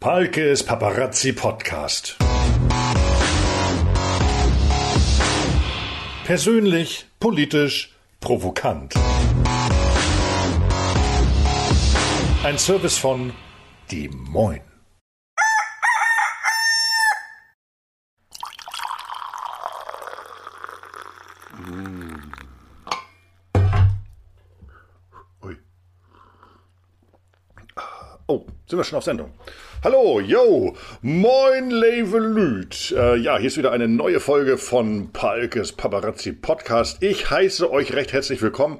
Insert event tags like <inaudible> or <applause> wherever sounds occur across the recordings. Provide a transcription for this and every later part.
Palkes Paparazzi Podcast. Persönlich, politisch, provokant. Ein Service von Die Moin. Sind wir schon auf Sendung? Hallo, yo, moin, leve Lüt. Äh, ja, hier ist wieder eine neue Folge von Palkes Paparazzi Podcast. Ich heiße euch recht herzlich willkommen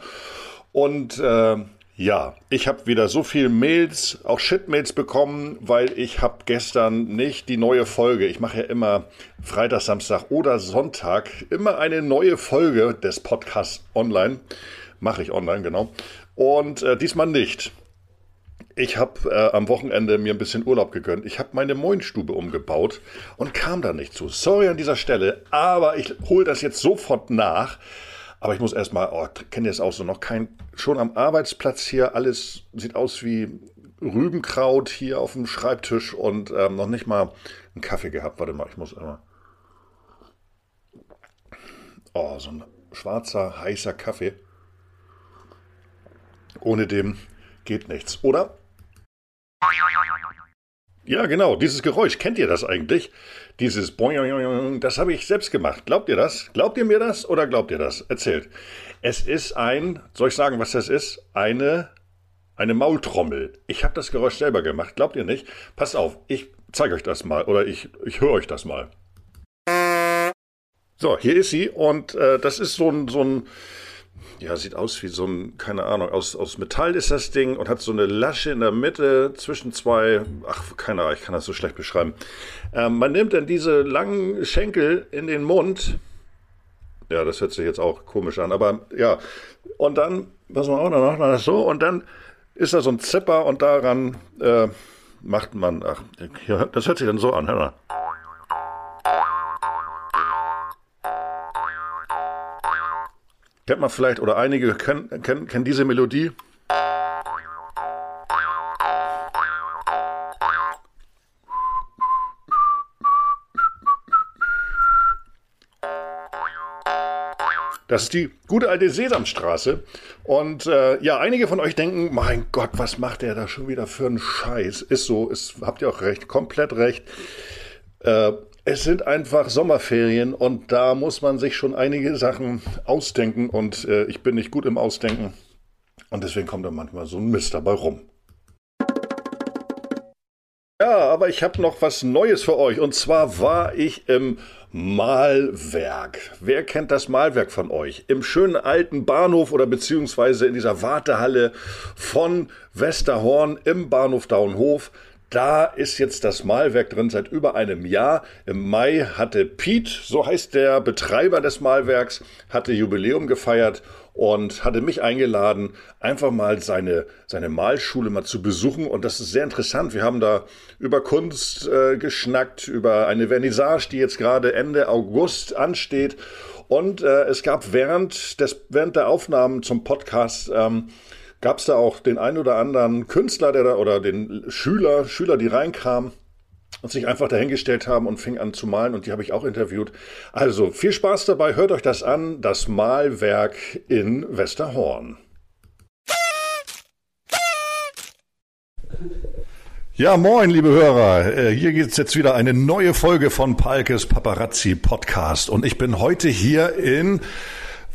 und äh, ja, ich habe wieder so viel Mails, auch Shitmails bekommen, weil ich habe gestern nicht die neue Folge. Ich mache ja immer Freitag, Samstag oder Sonntag immer eine neue Folge des Podcasts online. Mache ich online, genau. Und äh, diesmal nicht. Ich habe äh, am Wochenende mir ein bisschen Urlaub gegönnt. Ich habe meine Moinstube umgebaut und kam da nicht zu. Sorry an dieser Stelle, aber ich hole das jetzt sofort nach. Aber ich muss erstmal, oh, ihr es auch so, noch kein, schon am Arbeitsplatz hier, alles sieht aus wie Rübenkraut hier auf dem Schreibtisch und ähm, noch nicht mal einen Kaffee gehabt. Warte mal, ich muss immer. Oh, so ein schwarzer, heißer Kaffee. Ohne dem geht nichts, oder? Ja, genau, dieses Geräusch, kennt ihr das eigentlich? Dieses Boing, das habe ich selbst gemacht. Glaubt ihr das? Glaubt ihr mir das oder glaubt ihr das? Erzählt. Es ist ein, soll ich sagen, was das ist? Eine, eine Maultrommel. Ich habe das Geräusch selber gemacht. Glaubt ihr nicht? Passt auf, ich zeige euch das mal oder ich, ich höre euch das mal. So, hier ist sie und äh, das ist so ein, so ein, ja, sieht aus wie so ein, keine Ahnung, aus, aus Metall ist das Ding und hat so eine Lasche in der Mitte zwischen zwei, ach, keine Ahnung, ich kann das so schlecht beschreiben. Ähm, man nimmt dann diese langen Schenkel in den Mund. Ja, das hört sich jetzt auch komisch an, aber ja. Und dann, was man auch noch das so und dann ist da so ein Zipper und daran äh, macht man, ach, das hört sich dann so an, hör mal. Kennt man vielleicht, oder einige kennen, kennen, kennen diese Melodie. Das ist die gute alte Sesamstraße. Und äh, ja, einige von euch denken, mein Gott, was macht der da schon wieder für einen Scheiß? Ist so, ist, habt ihr auch recht, komplett recht. Äh, es sind einfach Sommerferien und da muss man sich schon einige Sachen ausdenken und äh, ich bin nicht gut im Ausdenken und deswegen kommt da manchmal so ein Mist dabei rum. Ja, aber ich habe noch was Neues für euch und zwar war ich im Malwerk. Wer kennt das Malwerk von euch? Im schönen alten Bahnhof oder beziehungsweise in dieser Wartehalle von Westerhorn im Bahnhof Daunhof. Da ist jetzt das Malwerk drin seit über einem Jahr. Im Mai hatte Piet, so heißt der Betreiber des Malwerks, hatte Jubiläum gefeiert und hatte mich eingeladen, einfach mal seine, seine Malschule mal zu besuchen. Und das ist sehr interessant. Wir haben da über Kunst äh, geschnackt, über eine Vernissage, die jetzt gerade Ende August ansteht. Und äh, es gab während, des, während der Aufnahmen zum Podcast ähm, gab es da auch den ein oder anderen Künstler, der da oder den Schüler, Schüler, die reinkamen und sich einfach dahingestellt haben und fing an zu malen und die habe ich auch interviewt. Also viel Spaß dabei, hört euch das an, das Malwerk in Westerhorn. Ja, moin, liebe Hörer. Äh, hier gibt's jetzt wieder eine neue Folge von Palkes Paparazzi Podcast. Und ich bin heute hier in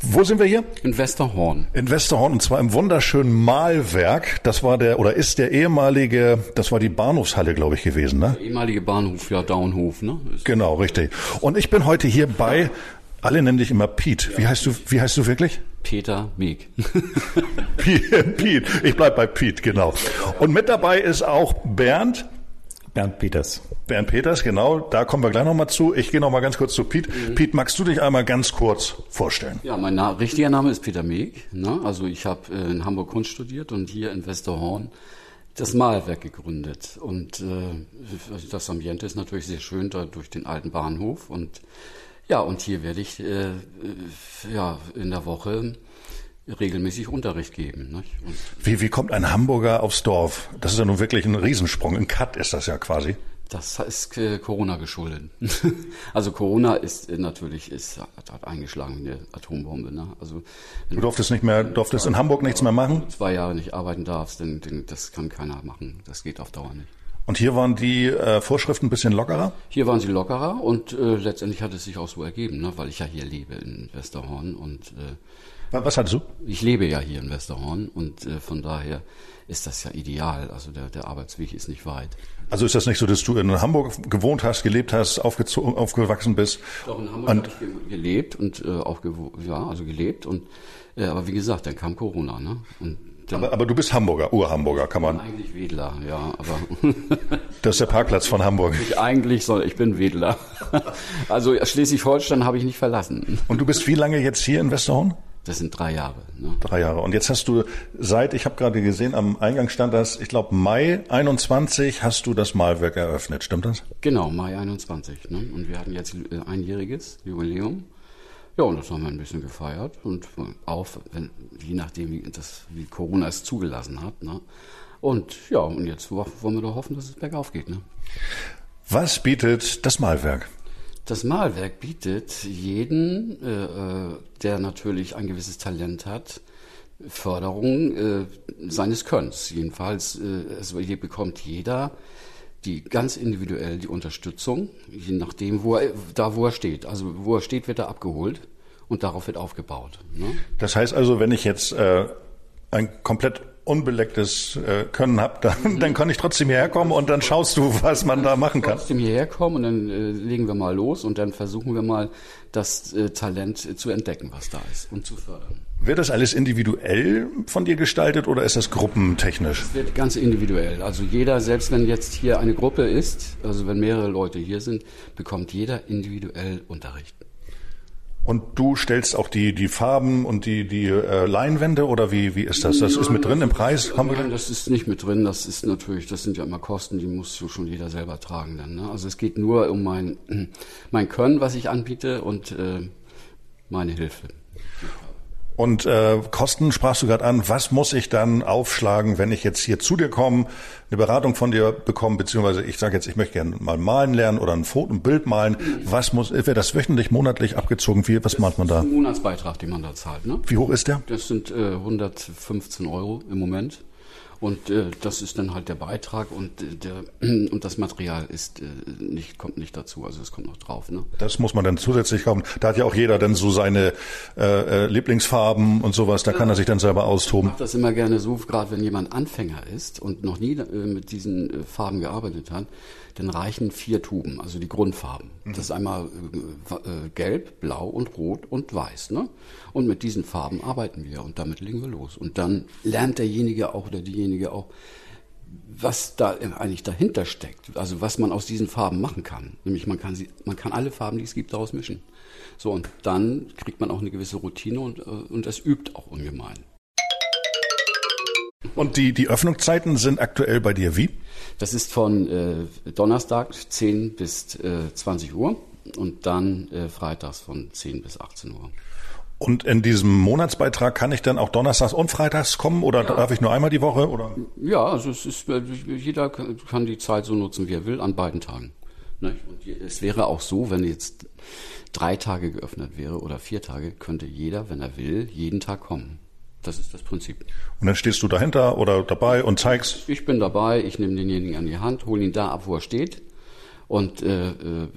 wo sind wir hier? In Westerhorn. In Westerhorn und zwar im wunderschönen Malwerk. Das war der oder ist der ehemalige, das war die Bahnhofshalle, glaube ich, gewesen, ne? Der ehemalige Bahnhof, ja, Daunhof, ne? Ist genau, richtig. Und ich bin heute hier bei, alle nennen dich immer Piet. Wie heißt du, wie heißt du wirklich? Peter Meek. <laughs> Piet, ich bleib bei Piet, genau. Und mit dabei ist auch Bernd. Bernd Peters. Bernd Peters, genau. Da kommen wir gleich nochmal zu. Ich gehe nochmal ganz kurz zu Piet. Mhm. Piet, magst du dich einmal ganz kurz vorstellen? Ja, mein Na richtiger Name ist Peter Meek. Ne? Also ich habe äh, in Hamburg Kunst studiert und hier in Westerhorn das Malwerk gegründet. Und äh, das Ambiente ist natürlich sehr schön da durch den alten Bahnhof. Und ja, und hier werde ich äh, ja in der Woche regelmäßig Unterricht geben. Wie, wie kommt ein Hamburger aufs Dorf? Das ist ja nun wirklich ein Riesensprung. Ein Cut ist das ja quasi. Das ist äh, Corona geschuldet. <laughs> also Corona ist äh, natürlich ist hat eingeschlagen wie eine Atombombe. Ne? Also du durftest nicht mehr, durftest in Hamburg nichts mehr machen. Zwei Jahre nicht arbeiten darfst, denn, denn das kann keiner machen. Das geht auf Dauer nicht. Und hier waren die äh, Vorschriften ein bisschen lockerer? Hier waren sie lockerer und äh, letztendlich hat es sich auch so ergeben, ne? weil ich ja hier lebe in Westerhorn und äh, was hattest du? Ich lebe ja hier in Westerhorn und äh, von daher ist das ja ideal. Also der, der Arbeitsweg ist nicht weit. Also ist das nicht so, dass du in Hamburg gewohnt hast, gelebt hast, aufgewachsen bist? Doch, in Hamburg habe ich gelebt und äh, auch ja, also gelebt und äh, aber wie gesagt, dann kam Corona, ne? Und aber, aber du bist Hamburger, Ur-Hamburger, kann man. Eigentlich Wedler, ja, aber. <laughs> das ist der Parkplatz von Hamburg. Ich eigentlich soll, ich bin Wedler. <laughs> also Schleswig-Holstein habe ich nicht verlassen. Und du bist wie lange jetzt hier in Westerhorn? Das sind drei Jahre. Ne? Drei Jahre. Und jetzt hast du seit, ich habe gerade gesehen, am Eingang stand das, ich glaube Mai 21 hast du das Malwerk eröffnet, stimmt das? Genau, Mai 21. Ne? Und wir hatten jetzt äh, einjähriges Jubiläum. Ja, und das haben wir ein bisschen gefeiert und auch, wenn, je nachdem, wie, das, wie Corona es zugelassen hat. Ne? Und ja, und jetzt wollen wir doch hoffen, dass es bergauf geht. Ne? Was bietet das Malwerk? Das Malwerk bietet jeden, äh, äh, der natürlich ein gewisses Talent hat, Förderung äh, seines Könns. Jedenfalls, äh, also hier bekommt jeder die ganz individuell die Unterstützung, je nachdem, wo er, da wo er steht. Also wo er steht, wird er abgeholt und darauf wird aufgebaut. Ne? Das heißt also, wenn ich jetzt äh, ein komplett unbelecktes äh, Können habe, dann, dann kann ich trotzdem hierher kommen und dann schaust du, was man da machen kann. Trotzdem hierher kommen und dann äh, legen wir mal los und dann versuchen wir mal das äh, Talent äh, zu entdecken, was da ist und zu fördern. Wird das alles individuell von dir gestaltet oder ist das gruppentechnisch? Es wird ganz individuell. Also jeder, selbst wenn jetzt hier eine Gruppe ist, also wenn mehrere Leute hier sind, bekommt jeder individuell Unterricht. Und du stellst auch die, die Farben und die, die äh, Leinwände oder wie, wie ist das? Das Nein, ist mit drin im Preis? Nein, das ist nicht mit drin. Das ist natürlich, das sind ja immer Kosten, die muss schon jeder selber tragen dann. Ne? Also es geht nur um mein, <clears throat> mein Können, was ich anbiete und äh, meine Hilfe. Und äh, Kosten sprachst du gerade an. Was muss ich dann aufschlagen, wenn ich jetzt hier zu dir komme, eine Beratung von dir bekomme, beziehungsweise ich sage jetzt, ich möchte gerne mal malen lernen oder ein Foto, ein Bild malen. Was muss, wird das wöchentlich, monatlich abgezogen? Wie, was das macht man da? Das ist ein Monatsbeitrag, den man da zahlt. Ne? Wie hoch ist der? Das sind äh, 115 Euro im Moment. Und äh, das ist dann halt der Beitrag und äh, der <clears throat> und das Material ist äh, nicht kommt nicht dazu, also es kommt noch drauf. Ne? Das muss man dann zusätzlich haben. Da hat ja auch jeder dann so seine äh, äh, Lieblingsfarben und sowas. Da ja, kann er sich dann selber austoben. Ich mache das immer gerne so, gerade wenn jemand Anfänger ist und noch nie äh, mit diesen äh, Farben gearbeitet hat dann reichen vier Tuben, also die Grundfarben. Mhm. Das ist einmal äh, äh, gelb, blau und rot und weiß. Ne? Und mit diesen Farben arbeiten wir und damit legen wir los. Und dann lernt derjenige auch oder diejenige auch, was da eigentlich dahinter steckt, also was man aus diesen Farben machen kann. Nämlich man kann sie, man kann alle Farben, die es gibt, daraus mischen. So und dann kriegt man auch eine gewisse Routine und, äh, und das übt auch ungemein. Und die, die Öffnungszeiten sind aktuell bei dir wie? Das ist von äh, Donnerstag 10 bis äh, 20 Uhr und dann äh, freitags von 10 bis 18 Uhr. Und in diesem Monatsbeitrag kann ich dann auch donnerstags und freitags kommen oder ja. darf ich nur einmal die Woche? Oder? Ja, also es ist, äh, jeder kann die Zeit so nutzen, wie er will, an beiden Tagen. Und es wäre auch so, wenn jetzt drei Tage geöffnet wäre oder vier Tage, könnte jeder, wenn er will, jeden Tag kommen. Das ist das Prinzip. Und dann stehst du dahinter oder dabei und zeigst? Ich bin dabei, ich nehme denjenigen an die Hand, hole ihn da ab, wo er steht und äh, äh,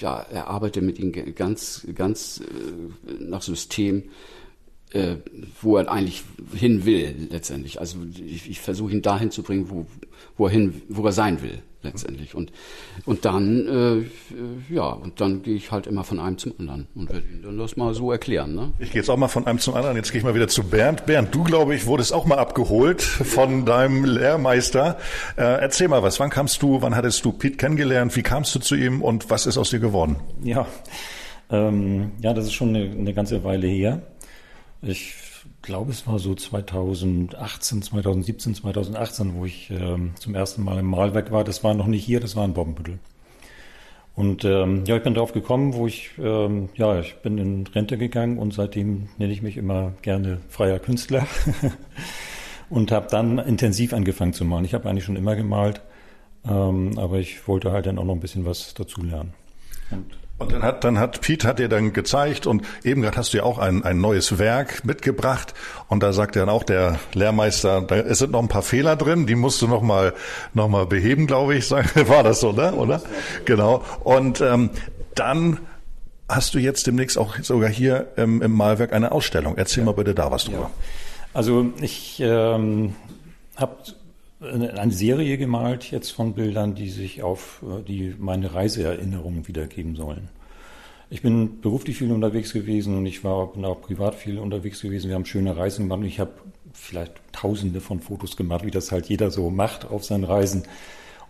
ja, erarbeite mit ihm ganz, ganz äh, nach System, äh, wo er eigentlich hin will letztendlich. Also ich, ich versuche ihn dahin zu bringen, wo, wo er hin, wo er sein will letztendlich. Und, und dann, äh, ja, und dann gehe ich halt immer von einem zum anderen und werde Ihnen dann das mal so erklären. Ne? Ich gehe jetzt auch mal von einem zum anderen. Jetzt gehe ich mal wieder zu Bernd. Bernd, du, glaube ich, wurdest auch mal abgeholt von deinem Lehrmeister. Äh, erzähl mal was. Wann kamst du, wann hattest du Pete kennengelernt? Wie kamst du zu ihm und was ist aus dir geworden? Ja, ähm, ja, das ist schon eine, eine ganze Weile her. Ich glaube, es war so 2018, 2017, 2018, wo ich ähm, zum ersten Mal im Malwerk war. Das war noch nicht hier, das war in Bombenbüttel. Und ähm, ja, ich bin darauf gekommen, wo ich, ähm, ja, ich bin in Rente gegangen und seitdem nenne ich mich immer gerne freier Künstler <laughs> und habe dann intensiv angefangen zu malen. Ich habe eigentlich schon immer gemalt, ähm, aber ich wollte halt dann auch noch ein bisschen was dazu lernen. Und und dann hat, dann hat Pete hat dir dann gezeigt und eben gerade hast du ja auch ein, ein neues Werk mitgebracht und da sagt dann auch der Lehrmeister, da es sind noch ein paar Fehler drin, die musst du noch mal, noch mal beheben, glaube ich. <laughs> War das so, ne? oder? Genau. Und ähm, dann hast du jetzt demnächst auch sogar hier im, im Malwerk eine Ausstellung. Erzähl ja. mal bitte da was drüber. Ja. Also ich ähm, habe eine Serie gemalt jetzt von Bildern, die sich auf äh, die meine Reiseerinnerungen wiedergeben sollen. Ich bin beruflich viel unterwegs gewesen und ich war bin auch privat viel unterwegs gewesen. Wir haben schöne Reisen gemacht und ich habe vielleicht tausende von Fotos gemacht, wie das halt jeder so macht auf seinen Reisen.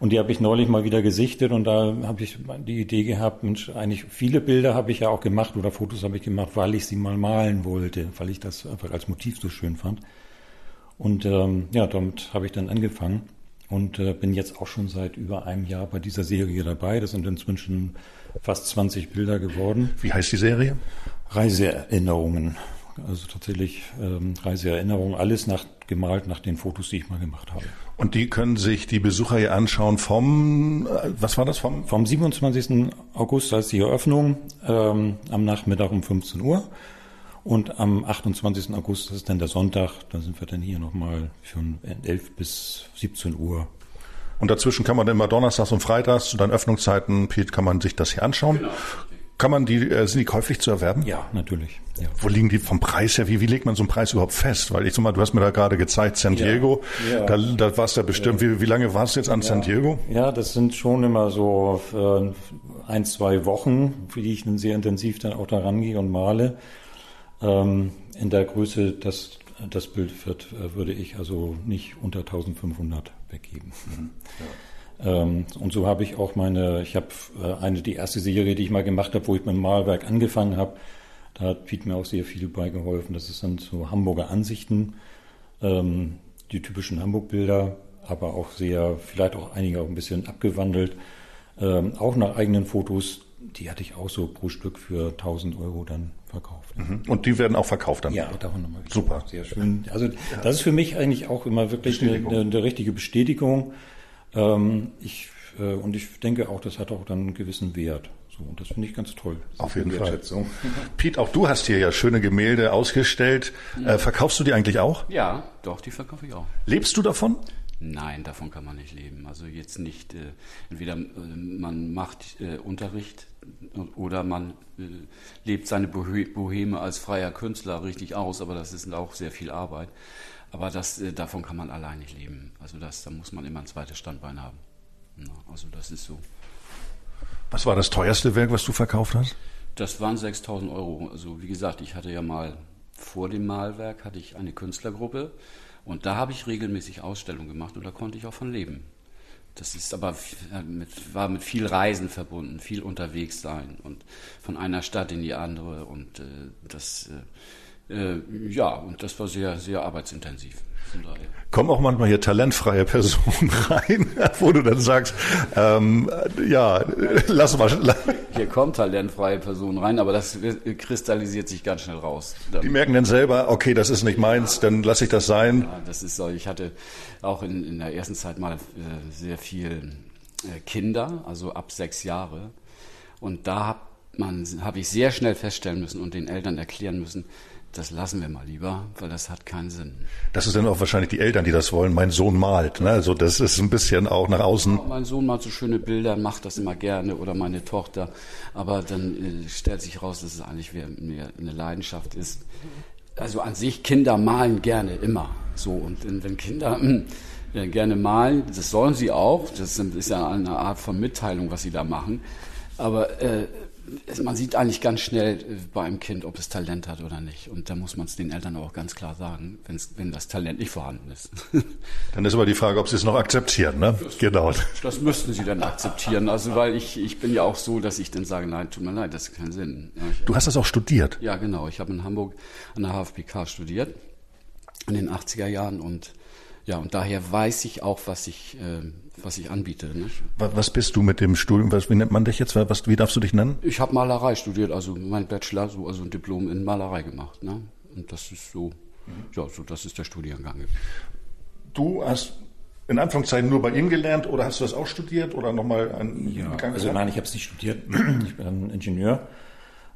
Und die habe ich neulich mal wieder gesichtet und da habe ich die Idee gehabt, Mensch, eigentlich viele Bilder habe ich ja auch gemacht oder Fotos habe ich gemacht, weil ich sie mal malen wollte, weil ich das einfach als Motiv so schön fand. Und ähm, ja, damit habe ich dann angefangen und äh, bin jetzt auch schon seit über einem Jahr bei dieser Serie dabei. Das sind inzwischen fast 20 Bilder geworden. Wie heißt die Serie? Reiseerinnerungen. Also tatsächlich ähm, Reiseerinnerungen, alles nach, gemalt nach den Fotos, die ich mal gemacht habe. Und die können sich die Besucher hier anschauen vom, äh, was war das vom? Vom 27. August, da ist die Eröffnung, ähm, am Nachmittag um 15 Uhr. Und am 28. August, das ist dann der Sonntag, da sind wir dann hier nochmal von 11 bis 17 Uhr. Und dazwischen kann man dann immer donnerstags und freitags zu deinen Öffnungszeiten, Piet, kann man sich das hier anschauen. Genau. Kann man die, äh, sind die käuflich zu erwerben? Ja, natürlich. Ja. Wo liegen die vom Preis her? Wie, wie legt man so einen Preis überhaupt fest? Weil ich sag mal, du hast mir da gerade gezeigt, San Diego, ja. Ja. Da, da warst du ja bestimmt. Wie, wie lange warst du jetzt an San Diego? Ja, das sind schon immer so äh, ein, zwei Wochen, für die ich dann sehr intensiv dann auch da rangehe und male. Ähm, in der Größe, das, das Bild wird, äh, würde ich also nicht unter 1500 weggeben. Mhm. Ja. Ähm, und so habe ich auch meine, ich habe äh, eine, die erste Serie, die ich mal gemacht habe, wo ich mit dem Malwerk angefangen habe, da hat Piet mir auch sehr viel beigeholfen. Das ist dann so Hamburger Ansichten, ähm, die typischen Hamburg-Bilder, aber auch sehr, vielleicht auch einige auch ein bisschen abgewandelt, ähm, auch nach eigenen Fotos. Die hatte ich auch so pro Stück für 1000 Euro dann verkauft. Mhm. Und die werden auch verkauft dann? Ja, davon nochmal. Super. Sehr schön. Also das ist für mich eigentlich auch immer wirklich eine, eine, eine richtige Bestätigung. Ähm, ich, äh, und ich denke auch, das hat auch dann einen gewissen Wert. So, und das finde ich ganz toll. Auf jeden Fall. <laughs> <laughs> Piet, auch du hast hier ja schöne Gemälde ausgestellt. Ja. Äh, verkaufst du die eigentlich auch? Ja, doch, die verkaufe ich auch. Lebst du davon? Nein, davon kann man nicht leben. Also jetzt nicht, äh, entweder äh, man macht äh, Unterricht oder man äh, lebt seine Boheme als freier Künstler richtig aus, aber das ist auch sehr viel Arbeit. Aber das, äh, davon kann man allein nicht leben. Also das, da muss man immer ein zweites Standbein haben. Also das ist so. Was war das teuerste Werk, was du verkauft hast? Das waren 6000 Euro. Also wie gesagt, ich hatte ja mal vor dem Malwerk hatte ich eine Künstlergruppe und da habe ich regelmäßig Ausstellungen gemacht und da konnte ich auch von leben. Das ist aber mit, war mit viel Reisen verbunden, viel unterwegs sein und von einer Stadt in die andere und äh, das äh, äh ja und das war sehr sehr arbeitsintensiv. Kommen auch manchmal hier talentfreie <laughs> Personen rein, wo du dann sagst, ähm, ja, lass mal. Hier kommen talentfreie Personen rein, aber das kristallisiert sich ganz schnell raus. Die merken dann selber, okay, das ist nicht meins, dann lasse ich das sein. Ja, das ist so. Ich hatte auch in, in der ersten Zeit mal äh, sehr viel äh, Kinder, also ab sechs Jahre. Und da habe hab ich sehr schnell feststellen müssen und den Eltern erklären müssen, das lassen wir mal lieber, weil das hat keinen Sinn. Das ist dann auch wahrscheinlich die Eltern, die das wollen. Mein Sohn malt. Ne? Also das ist ein bisschen auch nach außen. Ja, mein Sohn malt so schöne Bilder, macht das immer gerne oder meine Tochter. Aber dann äh, stellt sich raus, dass es eigentlich mehr eine Leidenschaft ist. Also an sich Kinder malen gerne immer. So und wenn Kinder äh, gerne malen, das sollen sie auch. Das ist ja eine Art von Mitteilung, was sie da machen. Aber äh, man sieht eigentlich ganz schnell äh, bei einem Kind, ob es Talent hat oder nicht. Und da muss man es den Eltern auch ganz klar sagen, wenn das Talent nicht vorhanden ist. <laughs> Dann ist aber die Frage, ob sie es noch akzeptieren, ne? Das, genau. Das müssten sie dann akzeptieren. Also, weil ich, ich bin ja auch so, dass ich dann sage, nein, tut mir leid, das hat keinen Sinn. du hast das auch studiert? Ja, genau. Ich habe in Hamburg an der HFPK studiert in den 80er Jahren und Ja, und daher weiß ich auch, was ich, äh, was ich anbiete. Nicht? Was bist du mit dem Studium? Was, wie nennt man dich jetzt? Was, wie darfst du dich nennen? Ich habe Malerei studiert, also mein Bachelor, so, also ein Diplom in Malerei gemacht. Ne? Und das ist so, ja, so das ist der Studiengang. Du hast in Anführungszeichen nur bei ihm gelernt oder hast du das auch studiert oder nochmal einen ja, Gang Also nein, ich habe es nicht studiert. Ich bin Ingenieur.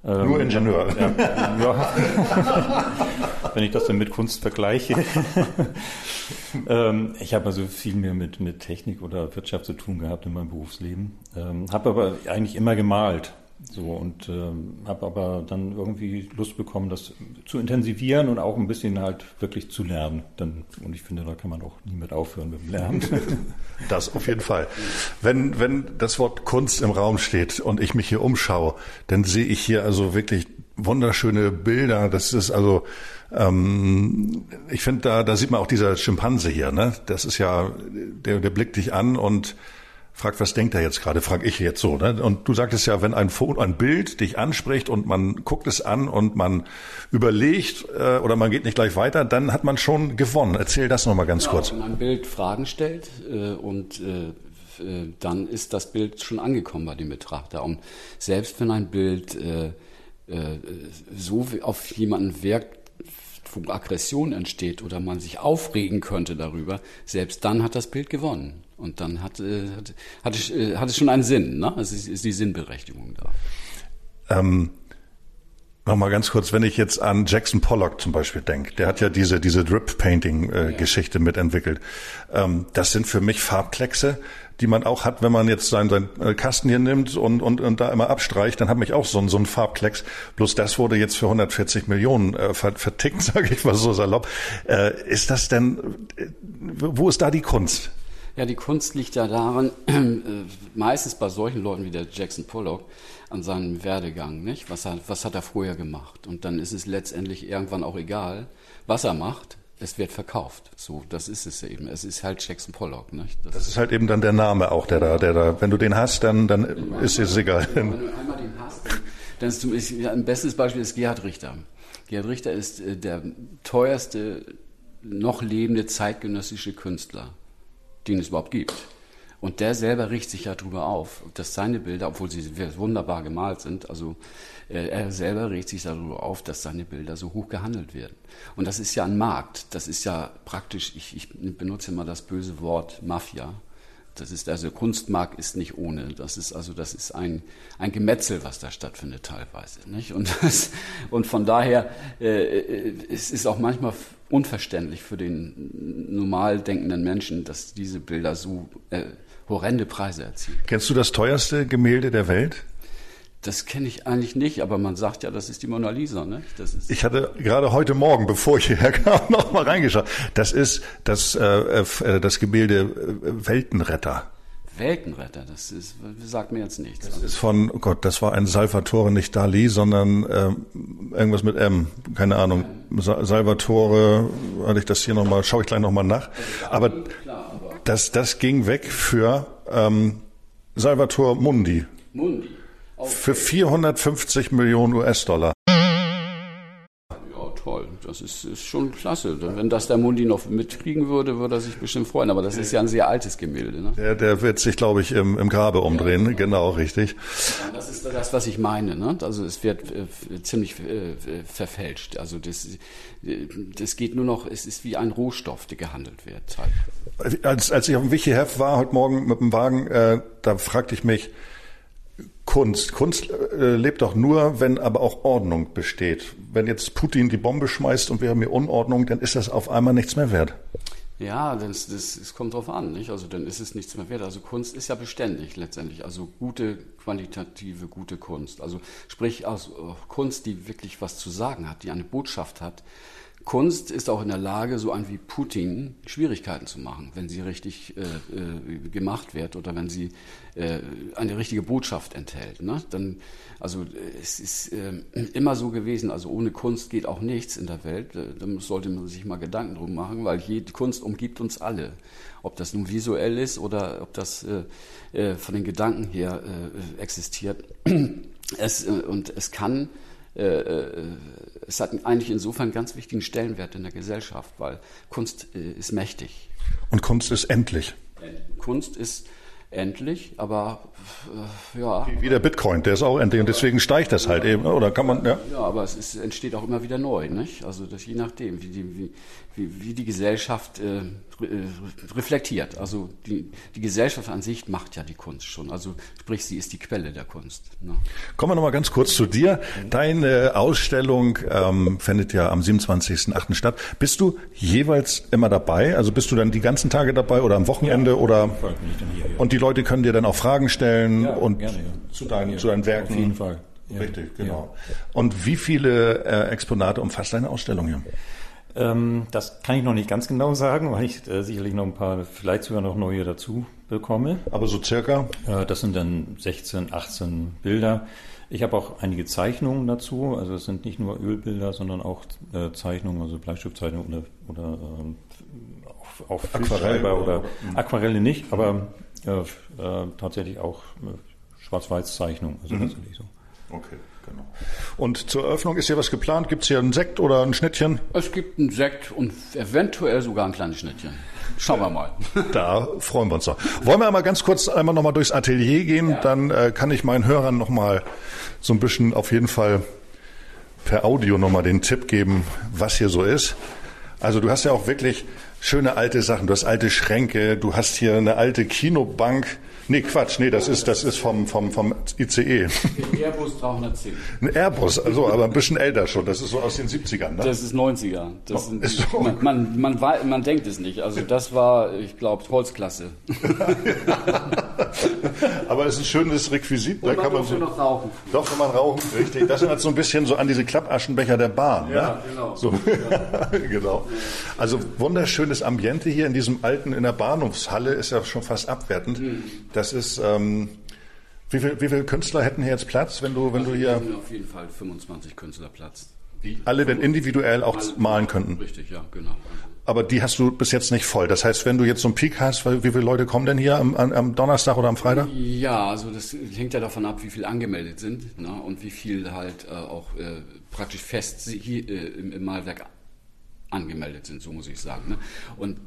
Nur ähm, Ingenieur. Ja, ja. <laughs> Wenn ich das dann mit Kunst vergleiche. <laughs> ähm, ich habe also viel mehr mit, mit Technik oder Wirtschaft zu tun gehabt in meinem Berufsleben. Ähm, habe aber eigentlich immer gemalt. So und ähm, habe aber dann irgendwie Lust bekommen, das zu intensivieren und auch ein bisschen halt wirklich zu lernen. Dann, und ich finde, da kann man auch nie mit aufhören mit dem Lernen. <laughs> Das auf jeden Fall. Wenn, wenn das Wort Kunst im Raum steht und ich mich hier umschaue, dann sehe ich hier also wirklich wunderschöne Bilder. Das ist also, ähm, ich finde, da, da sieht man auch dieser Schimpanse hier. Ne? Das ist ja, der, der blickt dich an und fragt, was denkt er jetzt gerade, frage ich jetzt so. Ne? Und du sagtest ja, wenn ein, Foto, ein Bild dich anspricht und man guckt es an und man überlegt äh, oder man geht nicht gleich weiter, dann hat man schon gewonnen. Erzähl das nochmal ganz ja, kurz. Wenn ein Bild Fragen stellt äh, und äh, äh, dann ist das Bild schon angekommen bei dem Betrachter. Und selbst wenn ein Bild äh, äh, so auf jemanden wirkt, wo Aggression entsteht oder man sich aufregen könnte darüber, selbst dann hat das Bild gewonnen. Und dann hat, äh, hat, hat, es, äh, hat es schon einen Sinn, ne? Es ist, ist die Sinnberechtigung da. Ähm, Nochmal ganz kurz, wenn ich jetzt an Jackson Pollock zum Beispiel denke, der hat ja diese, diese Drip-Painting-Geschichte äh, ja. mitentwickelt. Ähm, das sind für mich Farbkleckse, die man auch hat, wenn man jetzt seinen, seinen äh, Kasten hier nimmt und, und, und da immer abstreicht, dann hat mich auch so ein, so ein Farbklecks. Bloß das wurde jetzt für 140 Millionen äh, vertickt, <laughs> sage ich mal so salopp. Äh, ist das denn, äh, wo ist da die Kunst? Ja, die Kunst liegt ja daran, <clears throat> äh, meistens bei solchen Leuten wie der Jackson Pollock, an seinem Werdegang, nicht? Was hat, was hat er vorher gemacht? Und dann ist es letztendlich irgendwann auch egal, was er macht. Es wird verkauft. So, das ist es eben. Es ist halt Jackson Pollock, nicht? Das, das ist halt eben dann der Name auch, der da, der da, wenn du den hast, dann, dann ist es egal. Wenn du einmal den hast, dann, dann ist, ist ein bestes Beispiel ist Gerhard Richter. Gerhard Richter ist äh, der teuerste noch lebende zeitgenössische Künstler den es überhaupt gibt. Und der selber riecht sich ja darüber auf, dass seine Bilder, obwohl sie wunderbar gemalt sind, also äh, er selber regt sich darüber auf, dass seine Bilder so hoch gehandelt werden. Und das ist ja ein Markt. Das ist ja praktisch, ich, ich benutze immer das böse Wort Mafia. Das ist also Kunstmarkt ist nicht ohne. Das ist also das ist ein ein Gemetzel, was da stattfindet teilweise, nicht? Und das, und von daher äh, äh es ist auch manchmal unverständlich für den normal denkenden Menschen, dass diese Bilder so äh, horrende Preise erzielen. Kennst du das teuerste Gemälde der Welt? Das kenne ich eigentlich nicht, aber man sagt ja, das ist die Mona Lisa. Ne? Das ist ich hatte gerade heute Morgen, bevor ich hierher kam, <laughs> noch mal reingeschaut. Das ist das, äh, äh das Gemälde äh, Weltenretter. Weltenretter, das ist, sagt mir jetzt nichts. Das ist von, oh Gott, das war ein Salvatore, nicht Dali, sondern äh, irgendwas mit M, keine Ahnung. Sa Salvatore, hatte ich das hier nochmal, schaue ich gleich nochmal nach. Aber das, das ging weg für ähm, Salvatore Mundi. Mundi. Okay. Für 450 Millionen US-Dollar toll. Das ist, ist schon klasse. Wenn das der Mundi noch mitkriegen würde, würde er sich bestimmt freuen. Aber das ist ja ein sehr altes Gemälde. Ne? Der, der wird sich, glaube ich, im, im Grabe umdrehen. Ja, genau, richtig. Ja, das ist das, was ich meine. Ne? Also es wird äh, ziemlich äh, verfälscht. Also das, das geht nur noch, es ist wie ein Rohstoff, der gehandelt wird. Als, als ich auf dem Wichihef war heute Morgen mit dem Wagen, äh, da fragte ich mich, Kunst. Kunst äh, lebt doch nur, wenn aber auch Ordnung besteht. Wenn jetzt Putin die Bombe schmeißt und wir haben hier Unordnung, dann ist das auf einmal nichts mehr wert. Ja, das, das, das kommt drauf an, nicht? Also dann ist es nichts mehr wert. Also Kunst ist ja beständig letztendlich. Also gute qualitative, gute Kunst. Also sprich aus also Kunst, die wirklich was zu sagen hat, die eine Botschaft hat, Kunst ist auch in der Lage, so einen wie Putin Schwierigkeiten zu machen, wenn sie richtig äh, äh, gemacht wird oder wenn sie äh, eine richtige Botschaft enthält. Ne? Dann, also es ist äh, immer so gewesen, also ohne Kunst geht auch nichts in der Welt. Äh, da sollte man sich mal Gedanken drum machen, weil jede Kunst umgibt uns alle. Ob das nun visuell ist oder ob das äh, von den Gedanken her existiert. <clears throat> Es, und es kann es hat eigentlich insofern einen ganz wichtigen Stellenwert in der Gesellschaft, weil Kunst äh, ist mächtig. Und Kunst ist endlich. Kunst ist endlich, aber äh, ja. Wie der Bitcoin, der ist auch endlich und deswegen steigt das halt eben, oder kann man, ja? Ja, aber es ist, entsteht auch immer wieder neu, nicht? Also das je nachdem, wie die, wie, wie, wie die Gesellschaft äh, reflektiert. Also die, die Gesellschaft an sich macht ja die Kunst schon. Also sprich, sie ist die Quelle der Kunst. Ne? Kommen wir nochmal ganz kurz zu dir. Deine Ausstellung ähm, findet ja am 27.08. statt. Bist du jeweils immer dabei? Also bist du dann die ganzen Tage dabei oder am Wochenende? Ja, oder und die Leute können dir dann auch Fragen stellen ja, und gerne, ja. zu, deinen, zu deinen Werken. Auf jeden Fall. Richtig, genau. Und wie viele äh, Exponate umfasst deine Ausstellung hier? Ähm, das kann ich noch nicht ganz genau sagen, weil ich äh, sicherlich noch ein paar, vielleicht sogar noch neue dazu bekomme. Aber so circa? Äh, das sind dann 16, 18 Bilder. Ich habe auch einige Zeichnungen dazu. Also es sind nicht nur Ölbilder, sondern auch äh, Zeichnungen, also Bleistiftzeichnungen oder, oder ähm, auf, auf Aquarelle oder Aquarelle nicht, aber äh, äh, tatsächlich auch äh, Schwarz-Weiß-Zeichnungen. Also mhm. tatsächlich so. Okay. Genau. Und zur Eröffnung ist hier was geplant? Gibt es hier einen Sekt oder ein Schnittchen? Es gibt einen Sekt und eventuell sogar ein kleines Schnittchen. Schauen wir mal. <laughs> Da freuen wir uns doch. Wollen wir einmal ganz kurz einmal nochmal durchs Atelier gehen? Ja. Dann äh, kann ich meinen Hörern nochmal so ein bisschen auf jeden Fall per Audio nochmal den Tipp geben, was hier so ist. Also du hast ja auch wirklich schöne alte Sachen. Du hast alte Schränke, du hast hier eine alte Kinobank Nee, Quatsch, nee, das ist, das ist vom, vom, vom ICE. Ein Airbus 310. Ein Airbus, also, aber ein bisschen älter schon. Das ist so aus den 70ern, ne? Das ist 90er. Das oh, sind, ist so. man, man, man, man, man denkt es nicht. Also, das war, ich glaube, Holzklasse. <laughs> aber es ist ein schönes Requisit. Und da kann man so, noch rauchen. Doch, kann man rauchen, richtig. Das erinnert so ein bisschen so an diese Klappaschenbecher der Bahn, ja, ne? genau. So. Ja. <laughs> genau. Also, wunderschönes Ambiente hier in diesem alten, in der Bahnhofshalle ist ja schon fast abwertend. Mhm. Das ist, ähm, wie viele wie viel Künstler hätten hier jetzt Platz, wenn du, wenn also du hier. Auf jeden Fall 25 Künstler Platz. Die alle denn individuell auch malen könnten. Richtig, ja, genau. Aber die hast du bis jetzt nicht voll. Das heißt, wenn du jetzt so einen Peak hast, wie viele Leute kommen denn hier am, am Donnerstag oder am Freitag? Ja, also das hängt ja davon ab, wie viel angemeldet sind ne, und wie viel halt äh, auch äh, praktisch fest hier, äh, im, im, Malwerk angemeldet sind, so muss ich sagen. Ne? Und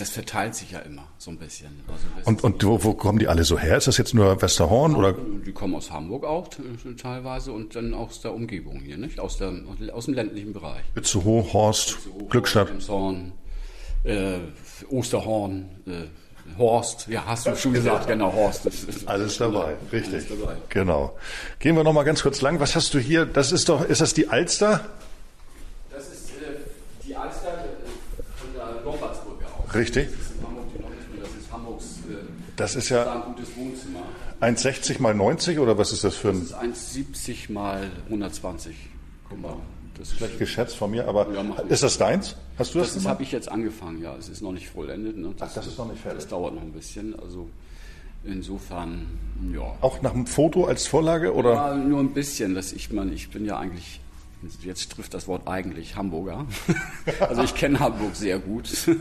das verteilt sich ja immer so ein bisschen. Also und und wo, wo kommen die alle so her? Ist das jetzt nur Westerhorn oder? Die kommen aus Hamburg auch teilweise und dann aus der Umgebung hier, nicht? Aus, der, aus dem ländlichen Bereich. Itzehoe, Horst, Itzehoe, Glückstadt. Horn, äh, Osterhorn, äh, Horst, ja, hast du schon gesagt, genau, Horst. Ist, alles dabei, richtig. Alles dabei. Genau. Gehen wir noch mal ganz kurz lang. Was hast du hier? Das ist doch, ist das die Alster? Richtig. Das ist ja ein gutes Wohnzimmer. 1,60 mal 90 oder was ist das für ein? Das ist 1,70 mal 120. Guck mal. Das ist schlecht geschätzt von mir, aber ja, ist das deins? Hast du das? Das habe ich jetzt angefangen, ja. Es ist noch nicht vollendet. Ne? Das, Ach, das ist noch nicht fertig. Das dauert noch ein bisschen. Also insofern, ja. Auch nach einem Foto als Vorlage oder? Ja, nur ein bisschen. Das ich meine, ich bin ja eigentlich Jetzt trifft das Wort eigentlich Hamburger. <laughs> Also ich kenne Hamburg sehr gut. <laughs>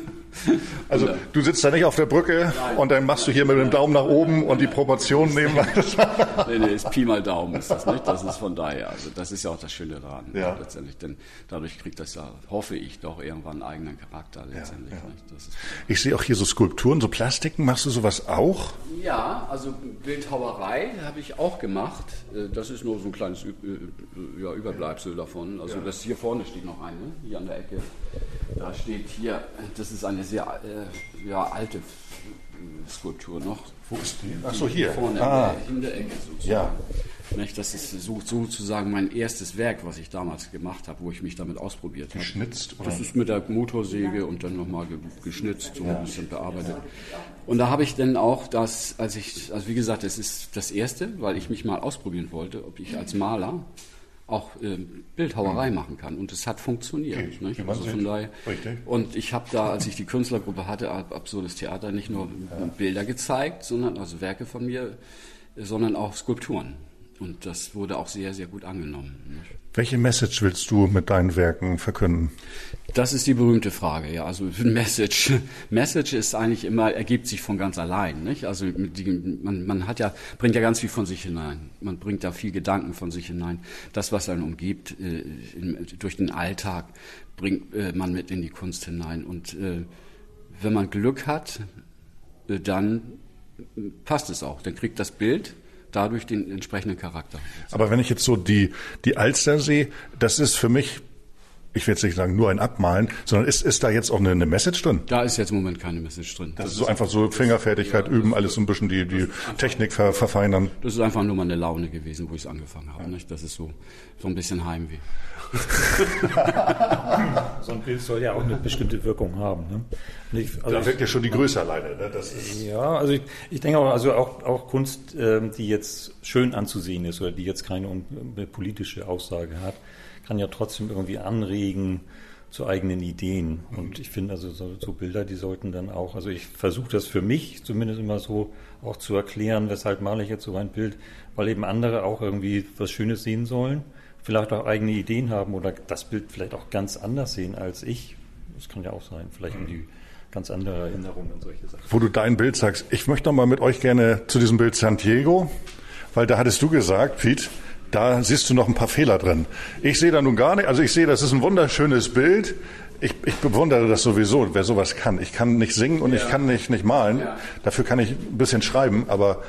Also du sitzt da nicht auf der Brücke Nein. und dann machst du hier mit dem Daumen nach oben und die Proportionen nehmen. <laughs> nee, nee, ist Pi mal Daumen ist das nicht. Das ist von daher. Also das ist ja auch das Schöne daran. Ja. Letztendlich, denn dadurch kriegt das ja, hoffe ich, doch irgendwann einen eigenen Charakter letztendlich. Ja, ja. ich sehe auch hier so Skulpturen, so Plastiken. Machst du sowas auch? Ja, also Bildhauerei habe ich auch gemacht. Äh, das ist nur so ein kleines Überbleibsel davon. Also das hier vorne steht noch eine, hier an der Ecke. Da steht hier, das ist eine sehr äh, ja, alte Skulptur noch. Wo ist die? Ach so, hier. Vorne ah. in der Ecke sozusagen. Ja. Das ist so, sozusagen mein erstes Werk, was ich damals gemacht habe, wo ich mich damit ausprobiert habe. Geschnitzt? Oder? Das ist mit der Motorsäge und dann nochmal geschnitzt, so ein bisschen bearbeitet. Und da habe ich dann auch das, als ich, also wie gesagt, das ist das erste, weil ich mich mal ausprobieren wollte, ob ich als Maler auch äh, Bildhauerei mhm. machen kann. Und es hat funktioniert. Okay, nicht? Also von daher, und ich habe da, als ich die Künstlergruppe hatte, Absurdes Theater, nicht nur ja. Bilder gezeigt, sondern also Werke von mir, sondern auch Skulpturen. Und das wurde auch sehr, sehr gut angenommen. Welche Message willst du mit deinen Werken verkünden? Das ist die berühmte Frage, ja. Also <laughs> Message, Message ist eigentlich immer ergibt sich von ganz allein, nicht? Also die, man, man hat ja bringt ja ganz viel von sich hinein. Man bringt da viel Gedanken von sich hinein. Das, was einen umgibt, äh, in, durch den Alltag bringt äh, man mit in die Kunst hinein. Und äh, wenn man Glück hat, äh, dann passt es auch. Dann kriegt das Bild dadurch den entsprechenden Charakter. Aber wenn ich jetzt so die, die Alster sehe, das ist für mich, ich will jetzt nicht sagen nur ein Abmalen, sondern ist, ist da jetzt auch eine, eine Message drin? Da ist jetzt im Moment keine Message drin. Das, das ist so einfach so Fingerfertigkeit ja, üben, alles so ein bisschen die, die Technik ver, verfeinern. Das ist einfach nur mal eine Laune gewesen, wo ich es angefangen habe. Ja. Das ist so, so ein bisschen Heimweh. <laughs> so ein Bild soll ja auch eine bestimmte Wirkung haben. Ne? Ich, also da wirkt ja schon die Größe alleine. Ne? Das ist ja, also ich, ich denke auch, also auch, auch Kunst, ähm, die jetzt schön anzusehen ist oder die jetzt keine politische Aussage hat, kann ja trotzdem irgendwie anregen zu eigenen Ideen. Und ich finde also so, so Bilder, die sollten dann auch, also ich versuche das für mich zumindest immer so auch zu erklären, weshalb male ich jetzt so ein Bild, weil eben andere auch irgendwie was Schönes sehen sollen vielleicht auch eigene Ideen haben oder das Bild vielleicht auch ganz anders sehen als ich. Das kann ja auch sein. Vielleicht haben die ganz andere Erinnerungen an solche Sachen. Wo du dein Bild sagst, ich möchte noch mal mit euch gerne zu diesem Bild Santiago, weil da hattest du gesagt, Pete, da siehst du noch ein paar Fehler drin. Ich sehe da nun gar nicht, also ich sehe, das ist ein wunderschönes Bild. Ich, ich bewundere das sowieso, wer sowas kann. Ich kann nicht singen und ja. ich kann nicht, nicht malen. Ja. Dafür kann ich ein bisschen schreiben, aber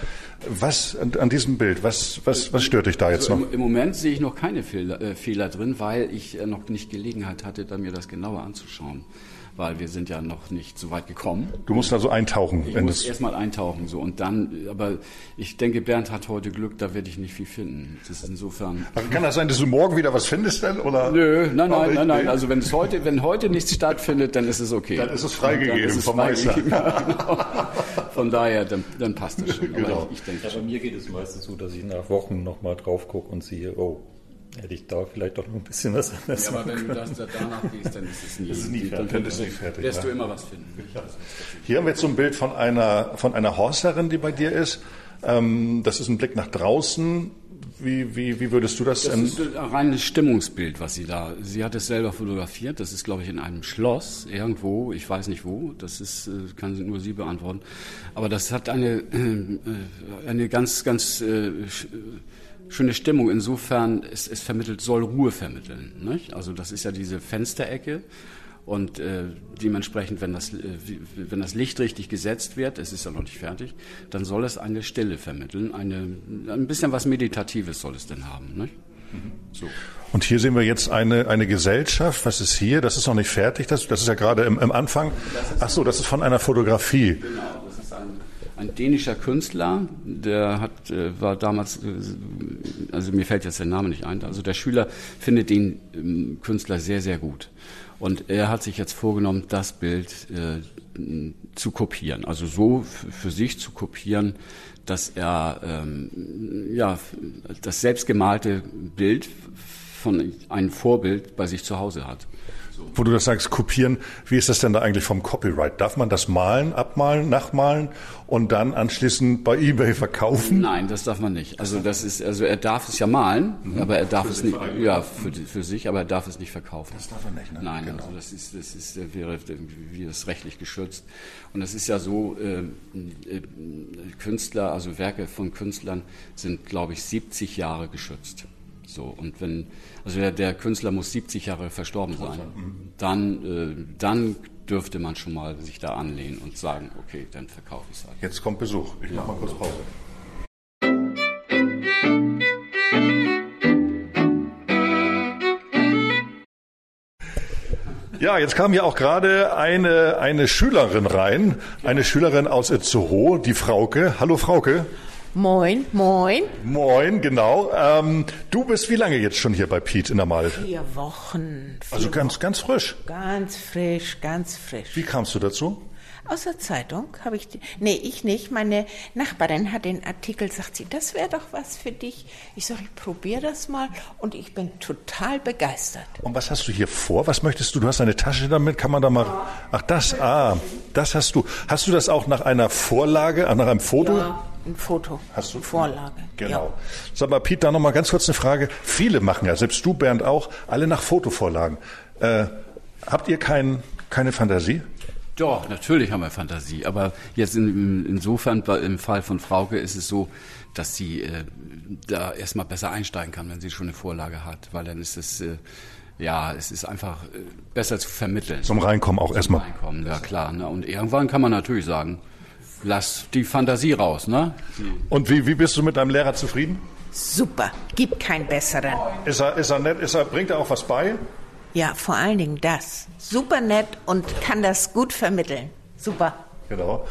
was an, diesem Bild, was, was, was stört dich da jetzt also noch? Im, Moment sehe ich noch keine Fehler, äh, Fehler drin, weil ich äh, noch nicht Gelegenheit hatte, da mir das genauer anzuschauen weil wir sind ja noch nicht so weit gekommen. Du musst also eintauchen. Ich muss erstmal eintauchen so und dann, aber ich denke, Bernd hat heute Glück, da werde ich nicht viel finden. Das ist insofern. Aber kann das sein, dass du morgen wieder was findest denn oder? Nö, nein, nein, nein, nein. Also wenn es heute, wenn heute nichts stattfindet, dann ist es okay. Dann ist es freigegeben vom Meister. <laughs> genau. Von daher, dann, dann passt das schon. Genau. ich, ich denke, ja, bei mir geht es meistens so, dass ich nach Wochen nochmal drauf gucke und sehe, oh, hätte ich da vielleicht doch noch ein bisschen was anderes Ja, aber wenn du das danach gehst, dann ist es nie, <laughs> ist nie fertig. Dann ist fertig. Wirst du immer was finden. Hier haben wir jetzt so ein Bild von einer, von einer Horsterin, die bei dir ist. Ähm, das ist ein Blick nach draußen. Wie, wie, wie würdest du das? Das ist ein reines Stimmungsbild, was sie da. Sie hat es selber fotografiert. Das ist, glaube ich, in einem Schloss irgendwo. Ich weiß nicht wo. Das ist, äh, kann nur sie beantworten. Aber das hat eine, äh, eine ganz, ganz äh, schöne Stimmung. Insofern, es, es vermittelt, soll Ruhe vermitteln. Nicht? Also das ist ja diese Fensterecke. Und äh, dementsprechend, wenn das, äh, wenn das Licht richtig gesetzt wird, es ist ja noch nicht fertig, dann soll es eine Stille vermitteln. Eine, ein bisschen was Meditatives soll es denn haben. Nicht? Mhm. So. Und hier sehen wir jetzt eine, eine Gesellschaft. Was ist hier? Das ist noch nicht fertig. Das, das ist ja gerade im, im Anfang. Ach so, das ist von einer Fotografie. Genau ein dänischer Künstler, der hat, äh, war damals, äh, also mir fällt jetzt der Name nicht ein, also der Schüler findet den ähm, Künstler sehr, sehr gut. Und er hat sich jetzt vorgenommen, das Bild äh, zu kopieren, also so für sich zu kopieren, dass er ähm, ja das selbstgemalte Bild von einem Vorbild bei sich zu Hause hat. Wo du das sagst, kopieren, wie ist das denn da eigentlich vom Copyright? Darf man das malen, abmalen, nachmalen und dann anschließend bei eBay verkaufen? Nein, das darf man nicht. Also das ist, also er darf es ja malen, mhm. aber er darf für es nicht, ja, für, für, sich, aber er darf es nicht verkaufen. Das darf er nicht, ne? Nein, genau. also das ist, das ist, wäre, wie das rechtlich geschützt. Und es ist ja so, äh, äh, Künstler, also Werke von Künstlern sind, glaube ich, 70 Jahre geschützt. So, und wenn, also der, der Künstler muss 70 Jahre verstorben sein, dann, äh, dann dürfte man schon mal sich da anlehnen und sagen, okay, dann verkaufe ich es halt. Jetzt kommt Besuch. Ich ja. mache mal kurz Pause. Ja, jetzt kam ja auch gerade eine, eine Schülerin rein, eine Schülerin aus Itzehoe, die Frauke. Hallo Frauke. Moin, moin. Moin, genau. Ähm, du bist wie lange jetzt schon hier bei Piet in der Mal? Vier Wochen. Vier also ganz, Wochen. ganz frisch. Ganz frisch, ganz frisch. Wie kamst du dazu? Aus der Zeitung habe ich, die, nee, ich nicht. Meine Nachbarin hat den Artikel, sagt sie, das wäre doch was für dich. Ich sage, ich probiere das mal und ich bin total begeistert. Und was hast du hier vor? Was möchtest du? Du hast eine Tasche damit, kann man da mal, ach das, ah, das hast du. Hast du das auch nach einer Vorlage, nach einem Foto? Ja ein Foto. Hast du? Vorlage. Genau. Ja. Sag mal, Piet, da noch mal ganz kurz eine Frage. Viele machen ja, selbst du, Bernd, auch, alle nach Fotovorlagen. Äh, habt ihr kein, keine Fantasie? Doch, natürlich haben wir Fantasie. Aber jetzt in, insofern, bei- im Fall von Frauke ist es so, dass sie äh, da erstmal besser einsteigen kann, wenn sie schon eine Vorlage hat. Weil dann ist es, äh, ja, es ist einfach äh, besser zu vermitteln. Zum Reinkommen auch erstmal. Einkommen, ja klar. Ne? Und irgendwann kann man natürlich sagen, lass die Fantasie raus, ne? Und wie, wie bist du mit deinem Lehrer zufrieden? Super. Gibt keinen besseren. Ist er, ist er nett? Ist er, bringt er auch was bei? Ja, vor allen Dingen das. Super nett und kann das gut vermitteln. Super. Genau.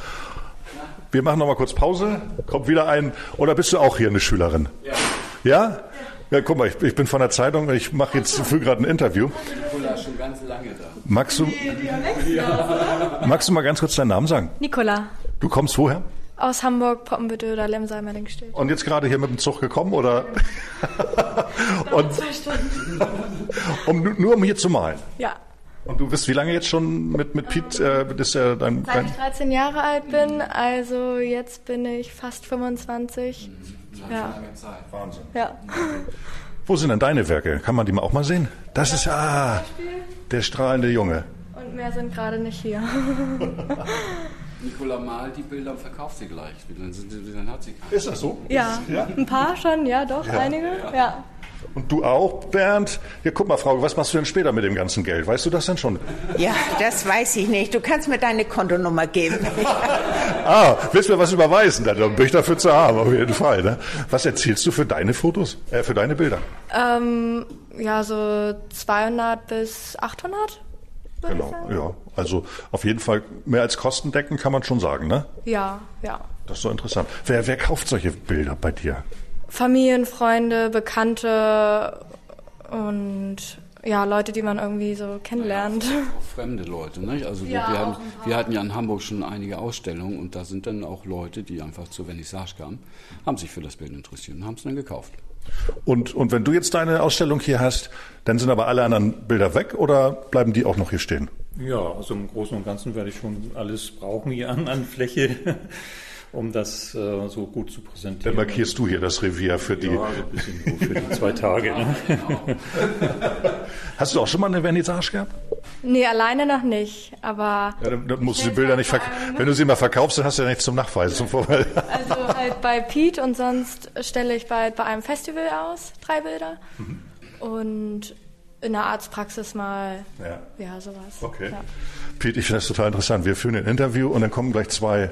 Wir machen noch mal kurz Pause. Kommt wieder ein. Oder bist du auch hier eine Schülerin? Ja. Ja? Ja, guck mal, ich, ich bin von der Zeitung. Ich mache jetzt für gerade ein Interview. Nicola ist schon ganz lange da. Magst du, magst du mal ganz kurz deinen Namen sagen? Nicola Du kommst woher? Aus Hamburg, Poppenbüttel oder Lemseimer-Linkstedt. Und jetzt gerade hier mit dem Zug gekommen oder? <laughs> Und, Zwei Stunden. <laughs> um, nur um hier zu malen. Ja. Und du bist wie lange jetzt schon mit, mit Piet, äh, das ist ja dein, Seit dein ich 13 Jahre alt bin, also jetzt bin ich fast 25. Ja. Wahnsinn. Ja. Wo sind denn deine Werke? Kann man die mal auch mal sehen? Das ist, ah, der strahlende Junge. Und mehr sind gerade nicht hier. <laughs> Nicola malt die Bilder und verkauft sie gleich. Dann, sind sie, dann hat sie keine. Ist das so? Ja. Ein paar schon, ja, doch, einige. Ja. Und du auch, Bernd? Hier, guck mal, Frau, was machst du denn später mit dem ganzen Geld? Weißt du das denn schon? Ja, das weiß ich nicht. Du kannst mir deine Kontonummer geben. <laughs> Ah, willst du mir was überweisen? Dann bin ich dafür zu haben, auf jeden Fall. Ne? Was erzählst du für deine Fotos, äh, für deine Bilder? Ähm, ja, so 200 bis 800. würde ich Genau, sagen. ja. Also auf jeden Fall mehr als Kostendecken kann man schon sagen, ne? Ja, ja. Das ist so interessant. Wer, wer kauft solche Bilder bei dir? Familien, Freunde, Bekannte und ja, Leute, die man irgendwie so kennenlernt. Auch <laughs> fremde Leute, ne? Also wir, Ja, wir, auch hatten, wir hatten ja in Hamburg schon einige Ausstellungen und da sind dann auch Leute, die einfach zur Vernissage kamen, haben sich für das Bild interessiert und haben es dann gekauft. Und, und wenn du jetzt deine Ausstellung hier hast, dann sind aber alle anderen Bilder weg oder bleiben die auch noch hier stehen? Ja, also im Großen und Ganzen werde ich schon alles brauchen hier an, an Fläche, um das äh, so gut zu Dann präsentieren. markierst du hier das Revier für die. Ja, also ein bisschen so für die zwei Tage. Ne? Hast du auch schon mal eine Vernissage gehabt? Nee, alleine noch nicht, aber Ja, dann, dann musst du die Bilder nicht verkaufen. Wenn du sie mal verkaufst, dann hast du ja nichts zum Nachweisen, zum Vorteil. also halt bei Pete und sonst stelle ich bald bei einem Festival aus, drei Bilder. Und in der Arztpraxis mal, Ja. ja, sowas. Okay. Ja. Pete, ich finde das total interessant. Wir führen ein Interview und dann kommen gleich zwei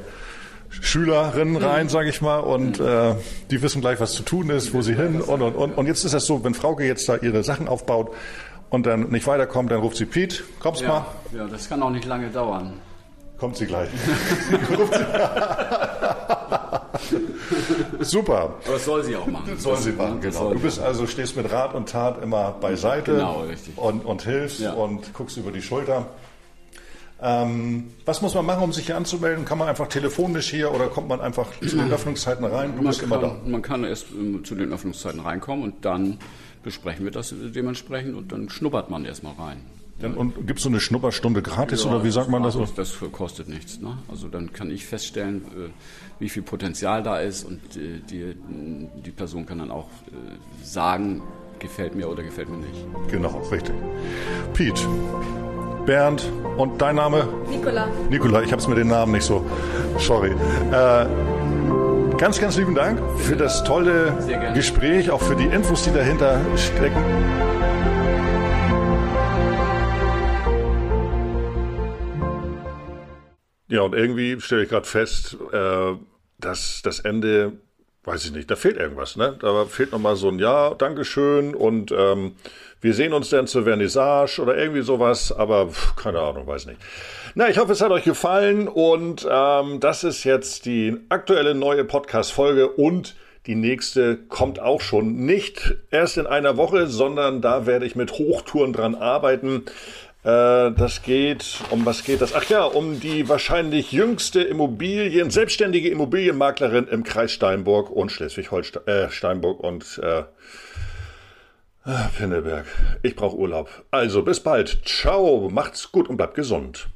Schülerinnen rein, sage ich mal, und äh, die wissen gleich, was zu tun ist, wo sie hin und und und. Und jetzt ist das so, wenn Frauke jetzt da ihre Sachen aufbaut und dann nicht weiterkommt, dann ruft sie Pete, kommst mal, Ja, ja, das kann auch nicht lange dauern. kommt sie gleich. <laughs> Super. Aber das soll sie auch machen. Soll sie machen, Das genau. Du bist also, stehst mit Rat und Tat immer beiseite Genau, richtig. Und, und hilfst Ja. und guckst über die Schulter. Ähm, was muss man machen, um sich hier anzumelden? Kann man einfach telefonisch hier oder kommt man einfach zu den <clears throat> Öffnungszeiten rein? Du man, bist immer da. kann, man kann erst ähm, zu den Öffnungszeiten reinkommen und dann besprechen wir das dementsprechend und dann schnuppert man erstmal rein. Dann, und gibt es so eine Schnupperstunde gratis oder wie sagt man das? Das, das kostet nichts. Ne? Also dann kann ich feststellen, äh, wie viel Potenzial da ist und äh, die, die Person kann dann auch äh, sagen, gefällt mir oder gefällt mir nicht. Genau, richtig. Pete, Bernd und dein Name? Nicola, Nikola, ich habe es mit den Namen nicht so. Sorry. Äh, ganz, ganz lieben Dank für das tolle. Gespräch, auch für die Infos, die dahinter stecken. Ja, und irgendwie stelle ich gerade fest, äh, dass das Ende, weiß ich nicht, da fehlt irgendwas, ne? Da fehlt nochmal so ein Ja, Dankeschön und ähm, wir sehen uns dann zur Vernissage oder irgendwie sowas, aber pff, keine Ahnung, weiß nicht. Na, ich hoffe, es hat euch gefallen und ähm, das ist jetzt die aktuelle neue Podcast-Folge und die nächste kommt auch schon nicht erst in einer Woche, sondern da werde ich mit Hochtouren dran arbeiten. Äh, Das geht, um was geht das? Ach ja, um die wahrscheinlich jüngste Immobilien, selbstständige Immobilienmaklerin im Kreis Steinburg und Schleswig-Holstein, äh, Steinburg und äh, ah, Pinneberg. Ich brauche Urlaub. Also bis bald. Ciao, macht's gut und bleibt gesund.